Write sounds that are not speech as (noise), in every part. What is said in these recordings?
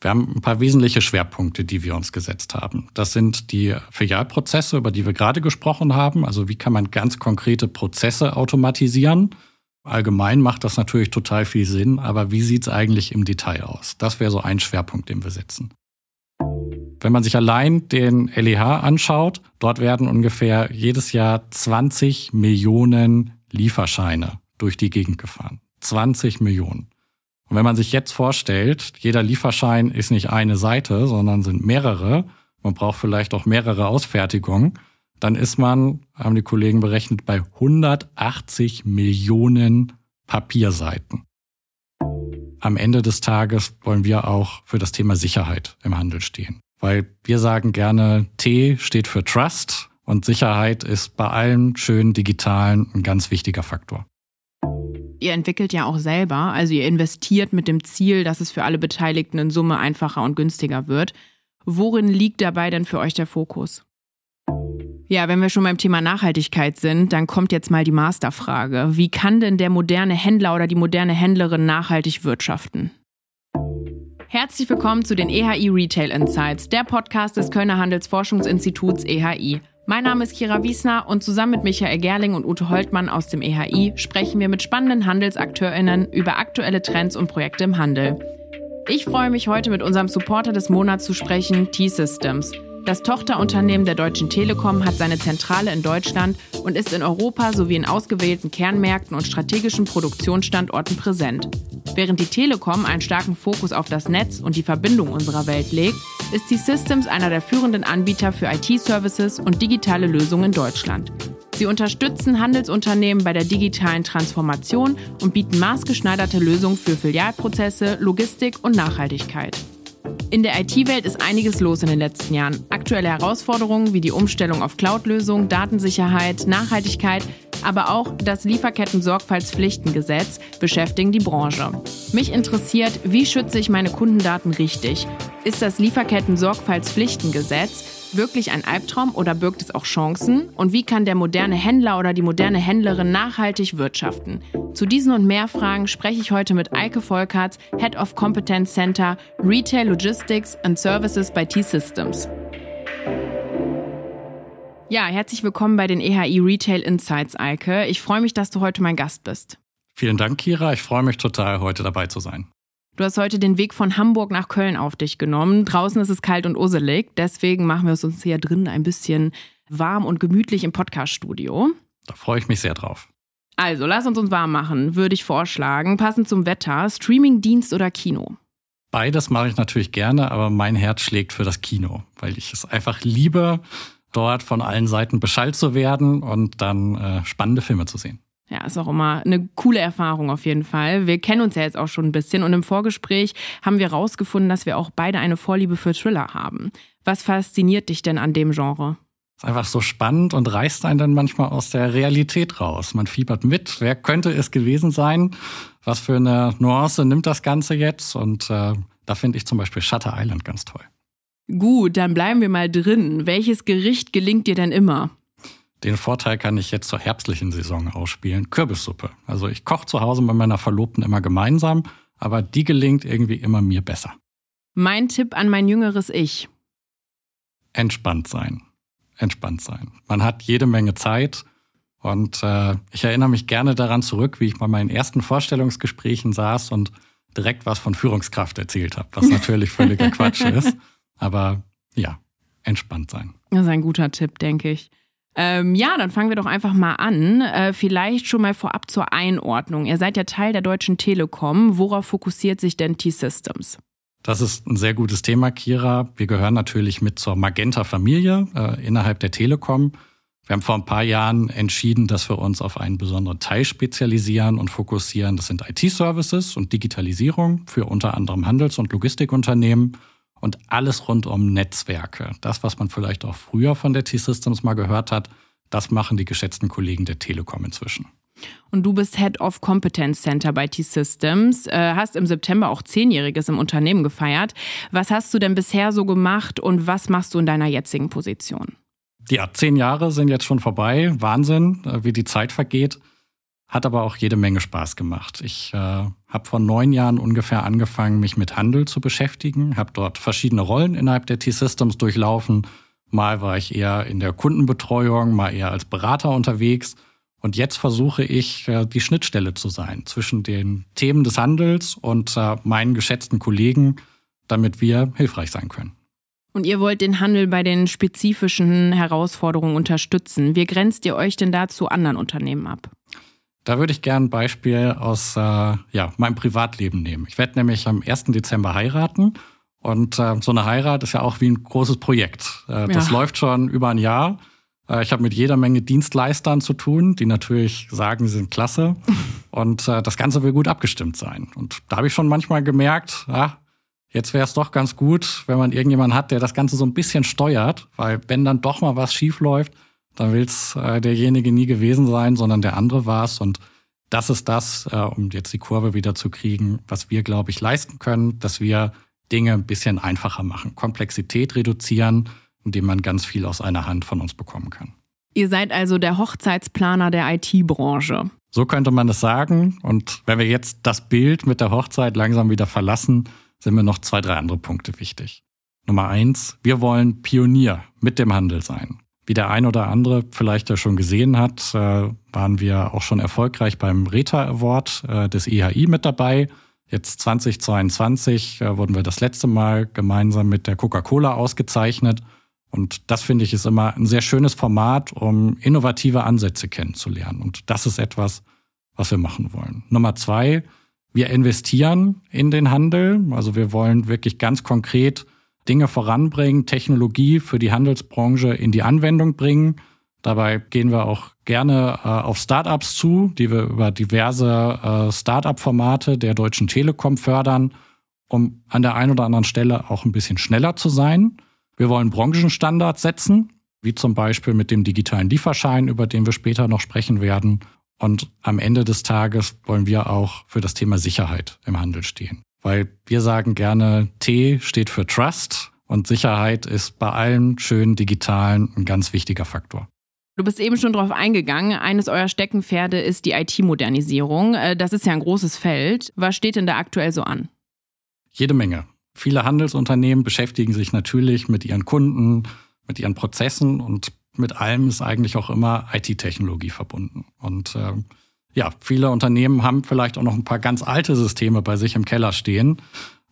Wir haben ein paar wesentliche Schwerpunkte, die wir uns gesetzt haben. Das sind die Filialprozesse, über die wir gerade gesprochen haben. Also wie kann man ganz konkrete Prozesse automatisieren? Allgemein macht das natürlich total viel Sinn, aber wie sieht es eigentlich im Detail aus? Das wäre so ein Schwerpunkt, den wir setzen. Wenn man sich allein den LEH anschaut, dort werden ungefähr jedes Jahr 20 Millionen Lieferscheine durch die Gegend gefahren. 20 Millionen. Und wenn man sich jetzt vorstellt, jeder Lieferschein ist nicht eine Seite, sondern sind mehrere, man braucht vielleicht auch mehrere Ausfertigungen, dann ist man, haben die Kollegen berechnet, bei 180 Millionen Papierseiten. Am Ende des Tages wollen wir auch für das Thema Sicherheit im Handel stehen. Weil wir sagen gerne, T steht für Trust und Sicherheit ist bei allen schönen digitalen ein ganz wichtiger Faktor. Ihr entwickelt ja auch selber, also ihr investiert mit dem Ziel, dass es für alle Beteiligten in Summe einfacher und günstiger wird. Worin liegt dabei denn für euch der Fokus? Ja, wenn wir schon beim Thema Nachhaltigkeit sind, dann kommt jetzt mal die Masterfrage. Wie kann denn der moderne Händler oder die moderne Händlerin nachhaltig wirtschaften? Herzlich willkommen zu den EHI Retail Insights, der Podcast des Kölner Handelsforschungsinstituts EHI. Mein Name ist Kira Wiesner und zusammen mit Michael Gerling und Ute Holtmann aus dem EHI sprechen wir mit spannenden HandelsakteurInnen über aktuelle Trends und Projekte im Handel. Ich freue mich heute mit unserem Supporter des Monats zu sprechen, T-Systems. Das Tochterunternehmen der Deutschen Telekom hat seine Zentrale in Deutschland und ist in Europa sowie in ausgewählten Kernmärkten und strategischen Produktionsstandorten präsent. Während die Telekom einen starken Fokus auf das Netz und die Verbindung unserer Welt legt, ist die Systems einer der führenden Anbieter für IT-Services und digitale Lösungen in Deutschland. Sie unterstützen Handelsunternehmen bei der digitalen Transformation und bieten maßgeschneiderte Lösungen für Filialprozesse, Logistik und Nachhaltigkeit. In der IT-Welt ist einiges los in den letzten Jahren. Aktuelle Herausforderungen wie die Umstellung auf Cloud-Lösungen, Datensicherheit, Nachhaltigkeit, aber auch das Lieferketten-Sorgfaltspflichtengesetz beschäftigen die Branche. Mich interessiert, wie schütze ich meine Kundendaten richtig? Ist das Lieferketten-Sorgfaltspflichtengesetz wirklich ein Albtraum oder birgt es auch Chancen? Und wie kann der moderne Händler oder die moderne Händlerin nachhaltig wirtschaften? Zu diesen und mehr Fragen spreche ich heute mit Eike Volkerts, Head of Competence Center Retail Logistics and Services bei T-Systems. Ja, herzlich willkommen bei den EHI Retail Insights, Eike. Ich freue mich, dass du heute mein Gast bist. Vielen Dank, Kira. Ich freue mich total, heute dabei zu sein. Du hast heute den Weg von Hamburg nach Köln auf dich genommen. Draußen ist es kalt und usselig. Deswegen machen wir es uns hier drin ein bisschen warm und gemütlich im Podcaststudio. Da freue ich mich sehr drauf. Also, lass uns uns warm machen, würde ich vorschlagen. Passend zum Wetter, Streamingdienst oder Kino? Beides mache ich natürlich gerne, aber mein Herz schlägt für das Kino, weil ich es einfach liebe, dort von allen Seiten beschallt zu werden und dann äh, spannende Filme zu sehen. Ja, ist auch immer eine coole Erfahrung auf jeden Fall. Wir kennen uns ja jetzt auch schon ein bisschen und im Vorgespräch haben wir herausgefunden, dass wir auch beide eine Vorliebe für Thriller haben. Was fasziniert dich denn an dem Genre? Ist einfach so spannend und reißt einen dann manchmal aus der Realität raus. Man fiebert mit. Wer könnte es gewesen sein? Was für eine Nuance nimmt das Ganze jetzt? Und äh, da finde ich zum Beispiel Shutter Island ganz toll. Gut, dann bleiben wir mal drin. Welches Gericht gelingt dir denn immer? Den Vorteil kann ich jetzt zur herbstlichen Saison ausspielen. Kürbissuppe. Also ich koche zu Hause mit meiner Verlobten immer gemeinsam, aber die gelingt irgendwie immer mir besser. Mein Tipp an mein jüngeres Ich. Entspannt sein. Entspannt sein. Man hat jede Menge Zeit und äh, ich erinnere mich gerne daran zurück, wie ich bei meinen ersten Vorstellungsgesprächen saß und direkt was von Führungskraft erzählt habe, was natürlich völliger Quatsch (laughs) ist. Aber ja, entspannt sein. Das ist ein guter Tipp, denke ich. Ähm, ja, dann fangen wir doch einfach mal an. Äh, vielleicht schon mal vorab zur Einordnung. Ihr seid ja Teil der Deutschen Telekom. Worauf fokussiert sich denn T-Systems? Das ist ein sehr gutes Thema, Kira. Wir gehören natürlich mit zur Magenta-Familie äh, innerhalb der Telekom. Wir haben vor ein paar Jahren entschieden, dass wir uns auf einen besonderen Teil spezialisieren und fokussieren. Das sind IT-Services und Digitalisierung für unter anderem Handels- und Logistikunternehmen und alles rund um Netzwerke. Das, was man vielleicht auch früher von der T-Systems mal gehört hat, das machen die geschätzten Kollegen der Telekom inzwischen. Und du bist Head of Competence Center bei T-Systems, äh, hast im September auch Zehnjähriges im Unternehmen gefeiert. Was hast du denn bisher so gemacht und was machst du in deiner jetzigen Position? Ja, zehn Jahre sind jetzt schon vorbei. Wahnsinn, äh, wie die Zeit vergeht. Hat aber auch jede Menge Spaß gemacht. Ich äh, habe vor neun Jahren ungefähr angefangen, mich mit Handel zu beschäftigen, habe dort verschiedene Rollen innerhalb der T-Systems durchlaufen. Mal war ich eher in der Kundenbetreuung, mal eher als Berater unterwegs. Und jetzt versuche ich, äh, die Schnittstelle zu sein zwischen den Themen des Handels und äh, meinen geschätzten Kollegen, damit wir hilfreich sein können. Und ihr wollt den Handel bei den spezifischen Herausforderungen unterstützen. Wie grenzt ihr euch denn da zu anderen Unternehmen ab? Da würde ich gerne ein Beispiel aus äh, ja, meinem Privatleben nehmen. Ich werde nämlich am 1. Dezember heiraten. Und äh, so eine Heirat ist ja auch wie ein großes Projekt. Äh, das ja. läuft schon über ein Jahr. Äh, ich habe mit jeder Menge Dienstleistern zu tun, die natürlich sagen, sie sind klasse. (laughs) Und äh, das Ganze will gut abgestimmt sein. Und da habe ich schon manchmal gemerkt, ja, jetzt wäre es doch ganz gut, wenn man irgendjemanden hat, der das Ganze so ein bisschen steuert. Weil wenn dann doch mal was schief läuft, dann will es äh, derjenige nie gewesen sein, sondern der andere war es. Und das ist das, äh, um jetzt die Kurve wieder zu kriegen, was wir, glaube ich, leisten können, dass wir Dinge ein bisschen einfacher machen, Komplexität reduzieren, indem man ganz viel aus einer Hand von uns bekommen kann. Ihr seid also der Hochzeitsplaner der IT-Branche. So könnte man es sagen. Und wenn wir jetzt das Bild mit der Hochzeit langsam wieder verlassen, sind mir noch zwei, drei andere Punkte wichtig. Nummer eins, wir wollen Pionier mit dem Handel sein. Wie der ein oder andere vielleicht ja schon gesehen hat, äh, waren wir auch schon erfolgreich beim RETA Award äh, des IHI mit dabei. Jetzt 2022 äh, wurden wir das letzte Mal gemeinsam mit der Coca-Cola ausgezeichnet. Und das finde ich ist immer ein sehr schönes Format, um innovative Ansätze kennenzulernen. Und das ist etwas, was wir machen wollen. Nummer zwei, wir investieren in den Handel. Also wir wollen wirklich ganz konkret Dinge voranbringen, Technologie für die Handelsbranche in die Anwendung bringen. Dabei gehen wir auch gerne äh, auf Startups zu, die wir über diverse äh, Startup-Formate der Deutschen Telekom fördern, um an der einen oder anderen Stelle auch ein bisschen schneller zu sein. Wir wollen Branchenstandards setzen, wie zum Beispiel mit dem digitalen Lieferschein, über den wir später noch sprechen werden. Und am Ende des Tages wollen wir auch für das Thema Sicherheit im Handel stehen. Weil wir sagen gerne, T steht für Trust und Sicherheit ist bei allen schönen digitalen ein ganz wichtiger Faktor. Du bist eben schon darauf eingegangen. Eines eurer Steckenpferde ist die IT-Modernisierung. Äh, das ist ja ein großes Feld. Was steht denn da aktuell so an? Jede Menge. Viele Handelsunternehmen beschäftigen sich natürlich mit ihren Kunden, mit ihren Prozessen und mit allem ist eigentlich auch immer IT-Technologie verbunden. Und äh, ja, viele Unternehmen haben vielleicht auch noch ein paar ganz alte Systeme bei sich im Keller stehen,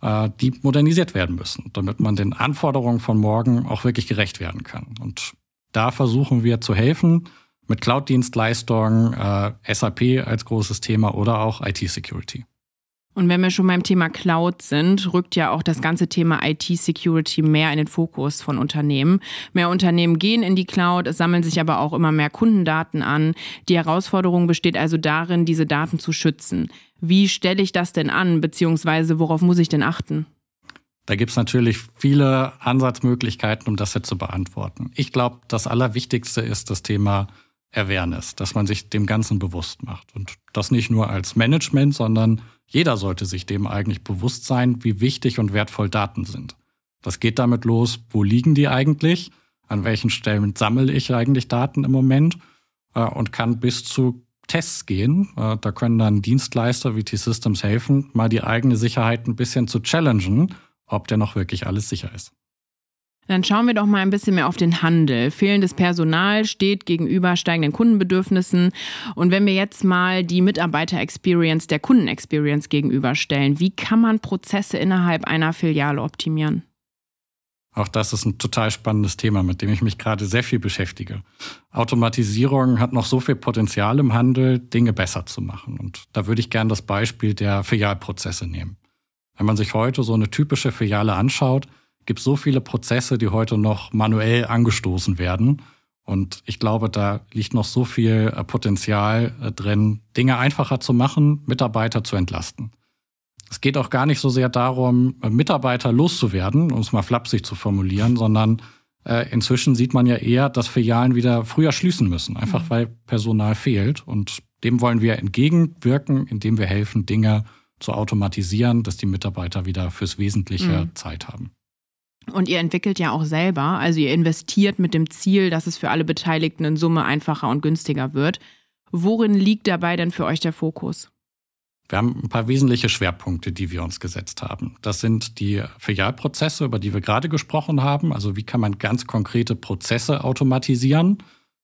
äh, die modernisiert werden müssen, damit man den Anforderungen von morgen auch wirklich gerecht werden kann. Und da versuchen wir zu helfen mit Cloud-Dienstleistungen, äh, SAP als großes Thema oder auch IT-Security. Und wenn wir schon beim Thema Cloud sind, rückt ja auch das ganze Thema IT-Security mehr in den Fokus von Unternehmen. Mehr Unternehmen gehen in die Cloud, es sammeln sich aber auch immer mehr Kundendaten an. Die Herausforderung besteht also darin, diese Daten zu schützen. Wie stelle ich das denn an, beziehungsweise worauf muss ich denn achten? Da gibt es natürlich viele Ansatzmöglichkeiten, um das jetzt zu beantworten. Ich glaube, das Allerwichtigste ist das Thema Awareness, dass man sich dem Ganzen bewusst macht. Und das nicht nur als Management, sondern jeder sollte sich dem eigentlich bewusst sein, wie wichtig und wertvoll Daten sind. Das geht damit los, wo liegen die eigentlich? An welchen Stellen sammle ich eigentlich Daten im Moment? Äh, und kann bis zu Tests gehen. Äh, da können dann Dienstleister wie T-Systems helfen, mal die eigene Sicherheit ein bisschen zu challengen, ob der noch wirklich alles sicher ist. Dann schauen wir doch mal ein bisschen mehr auf den Handel. Fehlendes Personal steht gegenüber steigenden Kundenbedürfnissen. Und wenn wir jetzt mal die Mitarbeiter-Experience der Kunden-Experience gegenüberstellen, wie kann man Prozesse innerhalb einer Filiale optimieren? Auch das ist ein total spannendes Thema, mit dem ich mich gerade sehr viel beschäftige. Automatisierung hat noch so viel Potenzial im Handel, Dinge besser zu machen. Und da würde ich gerne das Beispiel der Filialprozesse nehmen. Wenn man sich heute so eine typische Filiale anschaut, gibt so viele Prozesse, die heute noch manuell angestoßen werden. Und ich glaube, da liegt noch so viel äh, Potenzial äh, drin, Dinge einfacher zu machen, Mitarbeiter zu entlasten. Es geht auch gar nicht so sehr darum, äh, Mitarbeiter loszuwerden, um es mal flapsig zu formulieren, sondern inzwischen sieht man ja eher, dass Filialen wieder früher schließen müssen, einfach mhm. weil Personal fehlt. Und dem wollen wir entgegenwirken, indem wir helfen, Dinge zu automatisieren, dass die Mitarbeiter wieder fürs Wesentliche mhm. Zeit haben. Und ihr entwickelt ja auch selber, also ihr investiert mit dem Ziel, dass es für alle Beteiligten in Summe einfacher und günstiger wird. Worin liegt dabei denn für euch der Fokus? Wir haben ein paar wesentliche Schwerpunkte, die wir uns gesetzt haben. Das sind die Filialprozesse, über die wir gerade gesprochen haben. Also wie kann man ganz konkrete Prozesse automatisieren?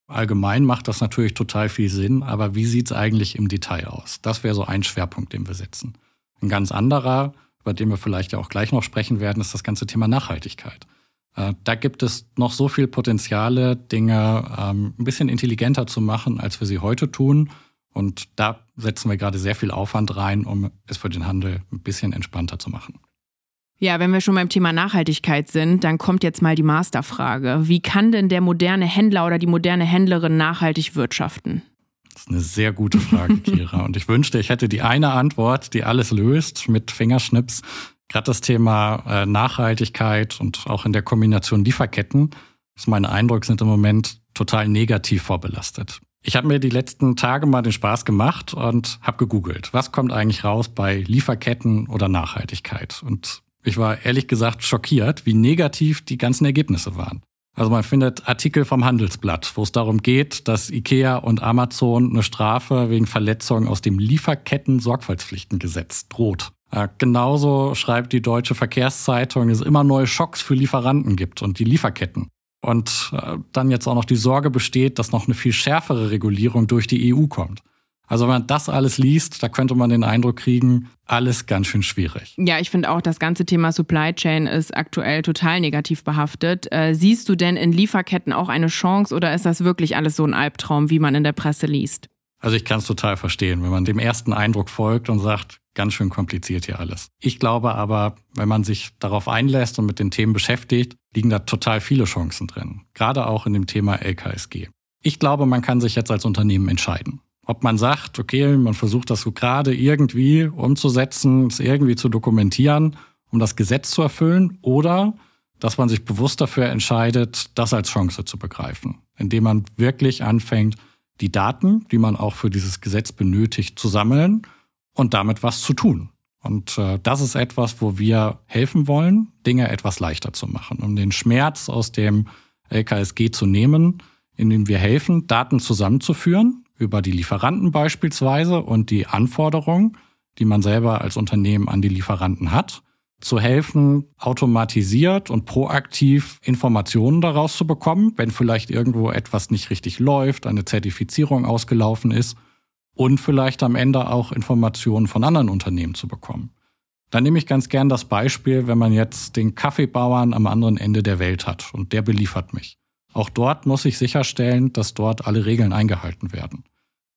Allgemein macht das natürlich total viel Sinn, aber wie sieht es eigentlich im Detail aus? Das wäre so ein Schwerpunkt, den wir setzen. Ein ganz anderer, über den wir vielleicht ja auch gleich noch sprechen werden, ist das ganze Thema Nachhaltigkeit. Äh, da gibt es noch so viel Potenziale, Dinge ähm, ein bisschen intelligenter zu machen, als wir sie heute tun. Und da setzen wir gerade sehr viel Aufwand rein, um es für den Handel ein bisschen entspannter zu machen. Ja, wenn wir schon beim Thema Nachhaltigkeit sind, dann kommt jetzt mal die Masterfrage. Wie kann denn der moderne Händler oder die moderne Händlerin nachhaltig wirtschaften? Das ist eine sehr gute Frage, (laughs) Kira. Und ich wünschte, ich hätte die eine Antwort, die alles löst mit Fingerschnips. Gerade das Thema äh, Nachhaltigkeit und auch in der Kombination Lieferketten, ist mein Eindruck, sind im Moment total negativ vorbelastet. Ich habe mir die letzten Tage mal den Spaß gemacht und habe gegoogelt, was kommt eigentlich raus bei Lieferketten oder Nachhaltigkeit. Und ich war ehrlich gesagt schockiert, wie negativ die ganzen Ergebnisse waren. Also man findet Artikel vom Handelsblatt, wo es darum geht, dass IKEA und Amazon eine Strafe wegen Verletzung aus dem Lieferketten-Sorgfaltspflichtengesetz droht. Ja, genauso schreibt die Deutsche Verkehrszeitung, dass es immer neue Schocks für Lieferanten gibt und die Lieferketten. Und äh, dann jetzt auch noch die Sorge besteht, dass noch eine viel schärfere Regulierung durch die EU kommt. Also wenn man das alles liest, da könnte man den Eindruck kriegen, alles ganz schön schwierig. Ja, ich finde auch, das ganze Thema Supply Chain ist aktuell total negativ behaftet. Äh, siehst du denn in Lieferketten auch eine Chance oder ist das wirklich alles so ein Albtraum, wie man in der Presse liest? Also ich kann es total verstehen, wenn man dem ersten Eindruck folgt und sagt, ganz schön kompliziert hier alles. Ich glaube aber, wenn man sich darauf einlässt und mit den Themen beschäftigt, liegen da total viele Chancen drin. Gerade auch in dem Thema LKSG. Ich glaube, man kann sich jetzt als Unternehmen entscheiden. Ob man sagt, okay, man versucht das so gerade irgendwie umzusetzen, es irgendwie zu dokumentieren, um das Gesetz zu erfüllen, oder dass man sich bewusst dafür entscheidet, das als Chance zu begreifen, indem man wirklich anfängt, die Daten, die man auch für dieses Gesetz benötigt, zu sammeln und damit was zu tun. Und äh, das ist etwas, wo wir helfen wollen, Dinge etwas leichter zu machen, um den Schmerz aus dem LKSG zu nehmen, indem wir helfen, Daten zusammenzuführen über die Lieferanten beispielsweise und die Anforderungen, die man selber als Unternehmen an die Lieferanten hat, zu helfen, automatisiert und proaktiv Informationen daraus zu bekommen, wenn vielleicht irgendwo etwas nicht richtig läuft, eine Zertifizierung ausgelaufen ist und vielleicht am Ende auch Informationen von anderen Unternehmen zu bekommen. Da nehme ich ganz gern das Beispiel, wenn man jetzt den Kaffeebauern am anderen Ende der Welt hat und der beliefert mich. Auch dort muss ich sicherstellen, dass dort alle Regeln eingehalten werden.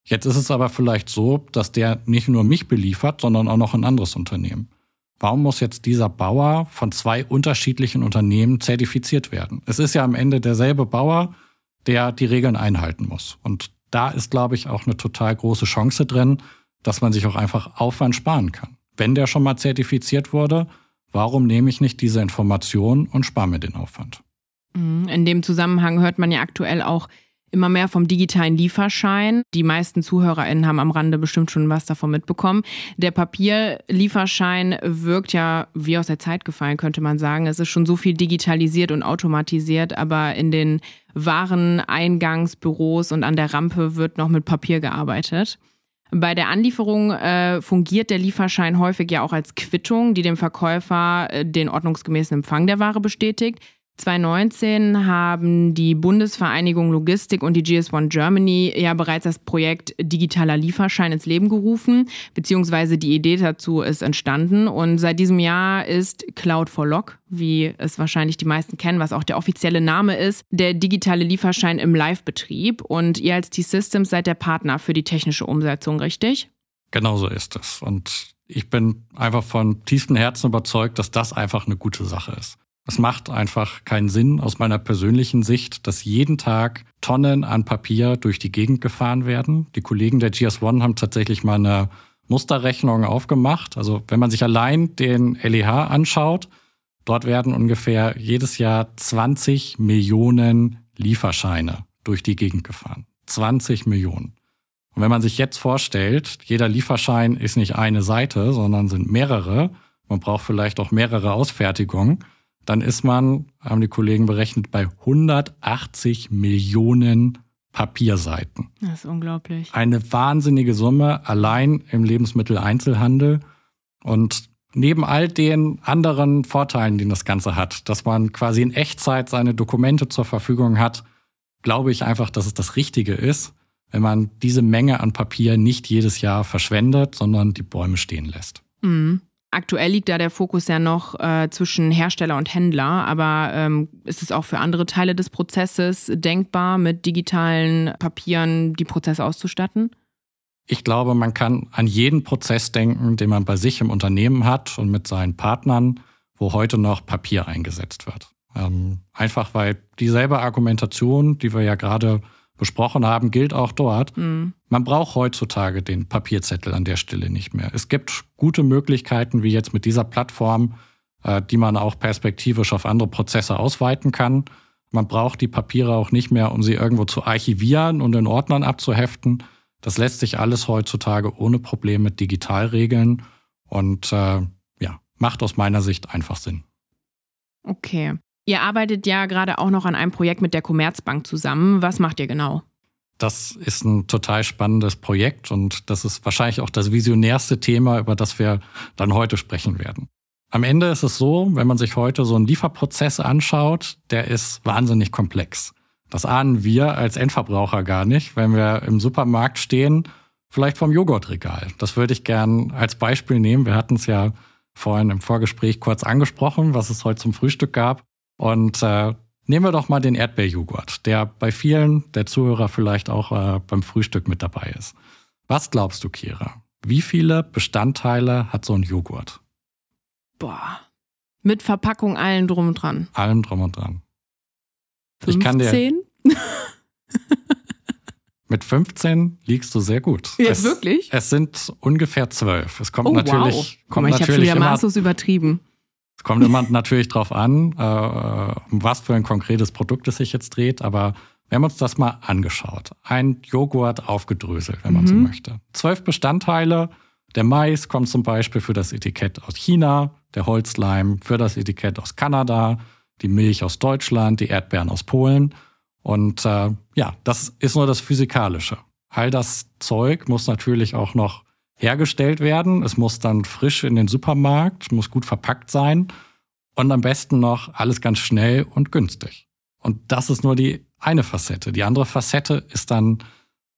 Jetzt ist es aber vielleicht so, dass der nicht nur mich beliefert, sondern auch noch ein anderes Unternehmen. Warum muss jetzt dieser Bauer von zwei unterschiedlichen Unternehmen zertifiziert werden? Es ist ja am Ende derselbe Bauer, der die Regeln einhalten muss. Und da ist, glaube ich, auch eine total große Chance drin, dass man sich auch einfach Aufwand sparen kann. Wenn der schon mal zertifiziert wurde, warum nehme ich nicht diese Information und spare mir den Aufwand? Mhm. In dem Zusammenhang hört man ja aktuell auch immer mehr vom digitalen Lieferschein. Die meisten ZuhörerInnen haben am Rande bestimmt schon was davon mitbekommen. Der Papierlieferschein wirkt ja wie aus der Zeit gefallen, könnte man sagen. Es ist schon so viel digitalisiert und automatisiert, aber in den Wareneingangsbüros und an der Rampe wird noch mit Papier gearbeitet. Bei der Anlieferung äh, fungiert der Lieferschein häufig ja auch als Quittung, die dem Verkäufer äh, den ordnungsgemäßen Empfang der Ware bestätigt. 2019 haben die Bundesvereinigung Logistik und die GS1 Germany ja bereits das Projekt Digitaler Lieferschein ins Leben gerufen, beziehungsweise die Idee dazu ist entstanden. Und seit diesem Jahr ist Cloud for Lock, wie es wahrscheinlich die meisten kennen, was auch der offizielle Name ist, der digitale Lieferschein im Live-Betrieb. Und ihr als T-Systems seid der Partner für die technische Umsetzung, richtig? Genauso ist es. Und ich bin einfach von tiefstem Herzen überzeugt, dass das einfach eine gute Sache ist. Es macht einfach keinen Sinn aus meiner persönlichen Sicht, dass jeden Tag Tonnen an Papier durch die Gegend gefahren werden. Die Kollegen der GS1 haben tatsächlich mal eine Musterrechnung aufgemacht. Also wenn man sich allein den LEH anschaut, dort werden ungefähr jedes Jahr 20 Millionen Lieferscheine durch die Gegend gefahren. 20 Millionen. Und wenn man sich jetzt vorstellt, jeder Lieferschein ist nicht eine Seite, sondern sind mehrere, man braucht vielleicht auch mehrere Ausfertigungen, dann ist man, haben die Kollegen berechnet, bei 180 Millionen Papierseiten. Das ist unglaublich. Eine wahnsinnige Summe allein im Lebensmitteleinzelhandel. Und neben all den anderen Vorteilen, die das Ganze hat, dass man quasi in Echtzeit seine Dokumente zur Verfügung hat, glaube ich einfach, dass es das Richtige ist, wenn man diese Menge an Papier nicht jedes Jahr verschwendet, sondern die Bäume stehen lässt. Mhm. Aktuell liegt da der Fokus ja noch äh, zwischen Hersteller und Händler, aber ähm, ist es auch für andere Teile des Prozesses denkbar, mit digitalen Papieren die Prozesse auszustatten? Ich glaube, man kann an jeden Prozess denken, den man bei sich im Unternehmen hat und mit seinen Partnern, wo heute noch Papier eingesetzt wird. Ähm, einfach weil dieselbe Argumentation, die wir ja gerade besprochen haben, gilt auch dort. Mhm. Man braucht heutzutage den Papierzettel an der Stelle nicht mehr. Es gibt gute Möglichkeiten, wie jetzt mit dieser Plattform, äh, die man auch perspektivisch auf andere Prozesse ausweiten kann. Man braucht die Papiere auch nicht mehr, um sie irgendwo zu archivieren und in Ordnern abzuheften. Das lässt sich alles heutzutage ohne Probleme digital regeln und äh, ja, macht aus meiner Sicht einfach Sinn. Okay. Ihr arbeitet ja gerade auch noch an einem Projekt mit der Commerzbank zusammen. Was macht ihr genau? Das ist ein total spannendes Projekt und das ist wahrscheinlich auch das visionärste Thema, über das wir dann heute sprechen werden. Am Ende ist es so, wenn man sich heute so einen Lieferprozess anschaut, der ist wahnsinnig komplex. Das ahnen wir als Endverbraucher gar nicht, wenn wir im Supermarkt stehen, vielleicht vom Joghurtregal. Das würde ich gern als Beispiel nehmen. Wir hatten es ja vorhin im Vorgespräch kurz angesprochen, was es heute zum Frühstück gab. Und äh, nehmen wir doch mal den Erdbeerjoghurt, der bei vielen der Zuhörer vielleicht auch äh, beim Frühstück mit dabei ist. Was glaubst du, Kira? Wie viele Bestandteile hat so ein Joghurt? Boah. Mit Verpackung allen drum und dran. Allem drum und dran. 15? Ich kann dir (laughs) mit 15 liegst du sehr gut. Jetzt wirklich? Es sind ungefähr zwölf. Es kommt oh, natürlich. Wow. Kommt mal, ich habe schon wieder maßlos übertrieben. Kommt immer natürlich drauf an, äh, um was für ein konkretes Produkt es sich jetzt dreht, aber wir haben uns das mal angeschaut. Ein Joghurt aufgedröselt, wenn man mhm. so möchte. Zwölf Bestandteile. Der Mais kommt zum Beispiel für das Etikett aus China, der Holzleim für das Etikett aus Kanada, die Milch aus Deutschland, die Erdbeeren aus Polen. Und äh, ja, das ist nur das Physikalische. All das Zeug muss natürlich auch noch hergestellt werden. Es muss dann frisch in den Supermarkt, muss gut verpackt sein und am besten noch alles ganz schnell und günstig. Und das ist nur die eine Facette. Die andere Facette ist dann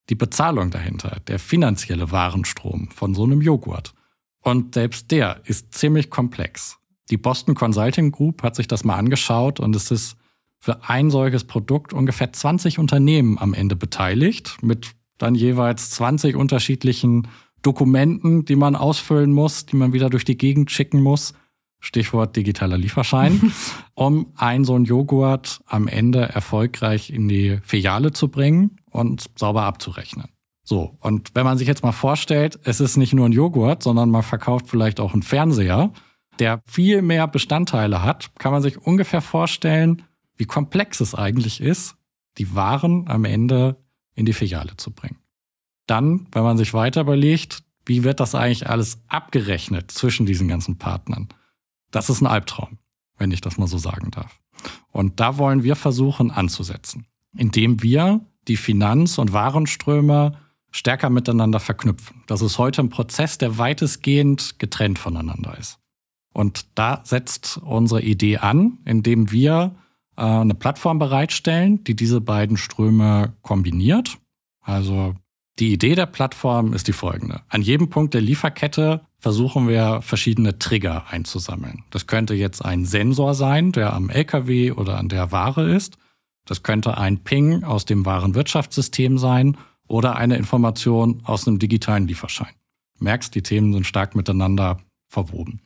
die Bezahlung dahinter, der finanzielle Warenstrom von so einem Joghurt. Und selbst der ist ziemlich komplex. Die Boston Consulting Group hat sich das mal angeschaut und es ist für ein solches Produkt ungefähr 20 Unternehmen am Ende beteiligt, mit dann jeweils 20 unterschiedlichen Dokumenten, die man ausfüllen muss, die man wieder durch die Gegend schicken muss. Stichwort digitaler Lieferschein, (laughs) um ein so ein Joghurt am Ende erfolgreich in die Filiale zu bringen und sauber abzurechnen. So, und wenn man sich jetzt mal vorstellt, es ist nicht nur ein Joghurt, sondern man verkauft vielleicht auch einen Fernseher, der viel mehr Bestandteile hat, kann man sich ungefähr vorstellen, wie komplex es eigentlich ist, die Waren am Ende in die Filiale zu bringen. Dann, wenn man sich weiter überlegt, wie wird das eigentlich alles abgerechnet zwischen diesen ganzen Partnern? Das ist ein Albtraum, wenn ich das mal so sagen darf. Und da wollen wir versuchen anzusetzen, indem wir die Finanz- und Warenströme stärker miteinander verknüpfen. Das ist heute ein Prozess, der weitestgehend getrennt voneinander ist. Und da setzt unsere Idee an, indem wir äh, eine Plattform bereitstellen, die diese beiden Ströme kombiniert. Also die Idee der Plattform ist die folgende. An jedem Punkt der Lieferkette versuchen wir verschiedene Trigger einzusammeln. Das könnte jetzt ein Sensor sein, der am LKW oder an der Ware ist. Das könnte ein Ping aus dem Warenwirtschaftssystem sein oder eine Information aus einem digitalen Lieferschein. Du merkst, die Themen sind stark miteinander verwoben.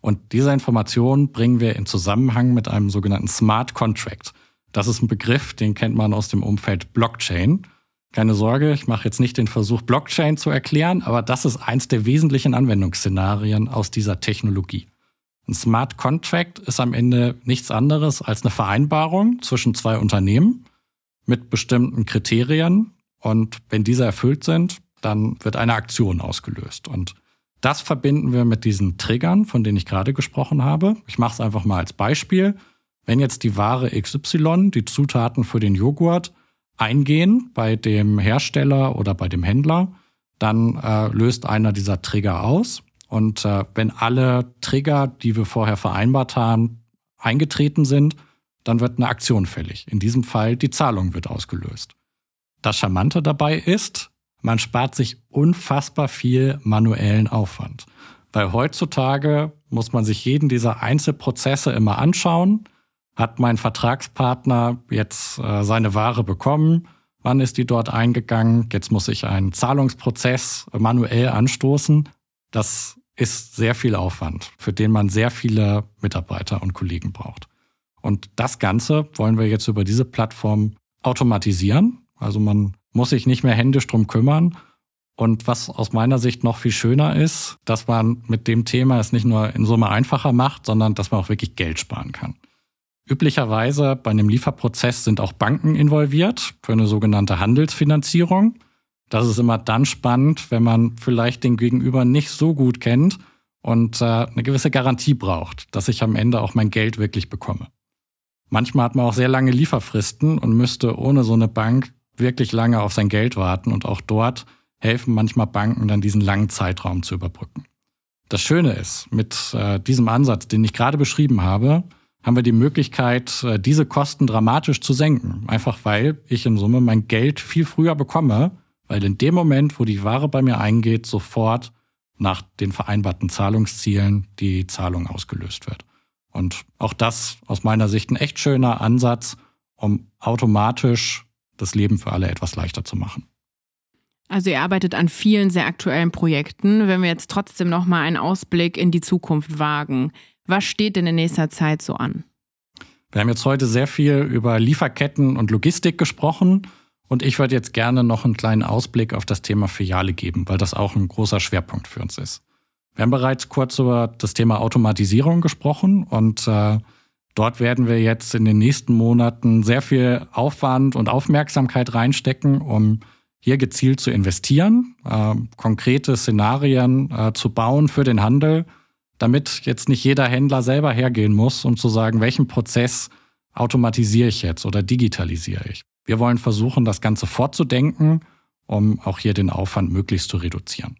Und diese Information bringen wir in Zusammenhang mit einem sogenannten Smart Contract. Das ist ein Begriff, den kennt man aus dem Umfeld Blockchain. Keine Sorge, ich mache jetzt nicht den Versuch, Blockchain zu erklären, aber das ist eins der wesentlichen Anwendungsszenarien aus dieser Technologie. Ein Smart Contract ist am Ende nichts anderes als eine Vereinbarung zwischen zwei Unternehmen mit bestimmten Kriterien. Und wenn diese erfüllt sind, dann wird eine Aktion ausgelöst. Und das verbinden wir mit diesen Triggern, von denen ich gerade gesprochen habe. Ich mache es einfach mal als Beispiel. Wenn jetzt die Ware XY, die Zutaten für den Joghurt, eingehen bei dem Hersteller oder bei dem Händler, dann äh, löst einer dieser Trigger aus. Und äh, wenn alle Trigger, die wir vorher vereinbart haben, eingetreten sind, dann wird eine Aktion fällig. In diesem Fall die Zahlung wird ausgelöst. Das Charmante dabei ist, man spart sich unfassbar viel manuellen Aufwand. Weil heutzutage muss man sich jeden dieser Einzelprozesse immer anschauen. Hat mein Vertragspartner jetzt äh, seine Ware bekommen? Wann ist die dort eingegangen? Jetzt muss ich einen Zahlungsprozess manuell anstoßen. Das ist sehr viel Aufwand, für den man sehr viele Mitarbeiter und Kollegen braucht. Und das Ganze wollen wir jetzt über diese Plattform automatisieren. Also man muss sich nicht mehr händisch drum kümmern. Und was aus meiner Sicht noch viel schöner ist, dass man mit dem Thema es nicht nur in Summe einfacher macht, sondern dass man auch wirklich Geld sparen kann. Üblicherweise bei einem Lieferprozess sind auch Banken involviert für eine sogenannte Handelsfinanzierung. Das ist immer dann spannend, wenn man vielleicht den Gegenüber nicht so gut kennt und äh, eine gewisse Garantie braucht, dass ich am Ende auch mein Geld wirklich bekomme. Manchmal hat man auch sehr lange Lieferfristen und müsste ohne so eine Bank wirklich lange auf sein Geld warten und auch dort helfen manchmal Banken dann diesen langen Zeitraum zu überbrücken. Das Schöne ist, mit äh, diesem Ansatz, den ich gerade beschrieben habe, haben wir die Möglichkeit, äh, diese Kosten dramatisch zu senken. Einfach weil ich in Summe mein Geld viel früher bekomme, weil in dem Moment, wo die Ware bei mir eingeht, sofort nach den vereinbarten Zahlungszielen die Zahlung ausgelöst wird. Und auch das aus meiner Sicht ein echt schöner Ansatz, um automatisch das Leben für alle etwas leichter zu machen. Also ihr arbeitet an vielen sehr aktuellen Projekten. Wenn wir jetzt trotzdem noch mal einen Ausblick in die Zukunft wagen, was steht in nächster Zeit so an? Wir haben jetzt heute sehr viel über Lieferketten und Logistik gesprochen und ich würde jetzt gerne noch einen kleinen Ausblick auf das Thema Filiale geben, weil das auch ein großer Schwerpunkt für uns ist. Wir haben bereits kurz über das Thema Automatisierung gesprochen und äh, dort werden wir jetzt in den nächsten Monaten sehr viel Aufwand und Aufmerksamkeit reinstecken, um hier gezielt zu investieren, äh, konkrete Szenarien äh, zu bauen für den Handel, damit jetzt nicht jeder Händler selber hergehen muss, um zu sagen, welchen Prozess automatisiere ich jetzt oder digitalisiere ich. Wir wollen versuchen, das Ganze fortzudenken, um auch hier den Aufwand möglichst zu reduzieren.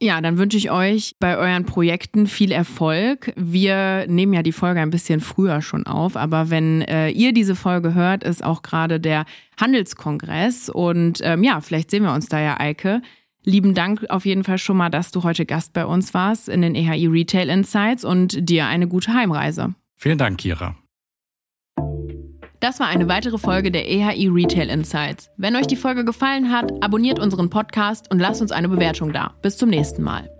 Ja, dann wünsche ich euch bei euren Projekten viel Erfolg. Wir nehmen ja die Folge ein bisschen früher schon auf, aber wenn äh, ihr diese Folge hört, ist auch gerade der Handelskongress und ähm, ja, vielleicht sehen wir uns da ja, Eike. Lieben Dank auf jeden Fall schon mal, dass du heute Gast bei uns warst in den EHI Retail Insights und dir eine gute Heimreise. Vielen Dank, Kira. Das war eine weitere Folge der EHI Retail Insights. Wenn euch die Folge gefallen hat, abonniert unseren Podcast und lasst uns eine Bewertung da. Bis zum nächsten Mal.